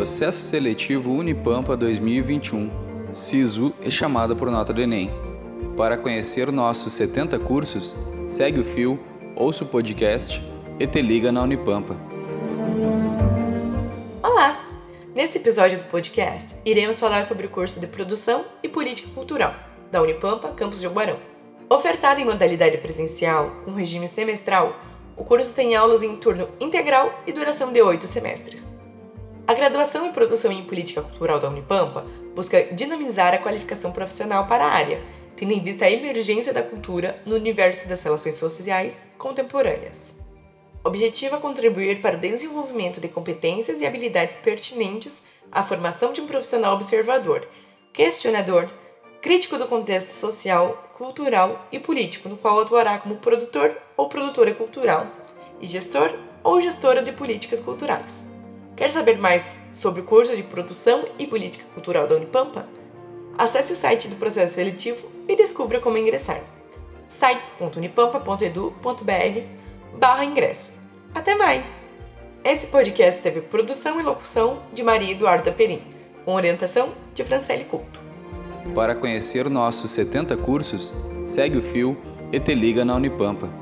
Processo Seletivo Unipampa 2021. SISU é chamada por nota do Enem. Para conhecer nossos 70 cursos, segue o fio, ouça o podcast e te liga na Unipampa. Olá! Neste episódio do podcast, iremos falar sobre o curso de Produção e Política Cultural da Unipampa, campus de Ubarão. Ofertado em modalidade presencial, com regime semestral, o curso tem aulas em turno integral e duração de oito semestres. A graduação em Produção em Política Cultural da Unipampa busca dinamizar a qualificação profissional para a área, tendo em vista a emergência da cultura no universo das relações sociais contemporâneas. Objetiva contribuir para o desenvolvimento de competências e habilidades pertinentes à formação de um profissional observador, questionador, crítico do contexto social, cultural e político, no qual atuará como produtor ou produtora cultural e gestor ou gestora de políticas culturais. Quer saber mais sobre o curso de Produção e Política Cultural da Unipampa? Acesse o site do processo seletivo e descubra como ingressar. sites.unipampa.edu.br barra ingresso. Até mais! Esse podcast teve produção e locução de Maria Eduarda Perim, com orientação de Francele Couto. Para conhecer nossos 70 cursos, segue o fio e te liga na Unipampa.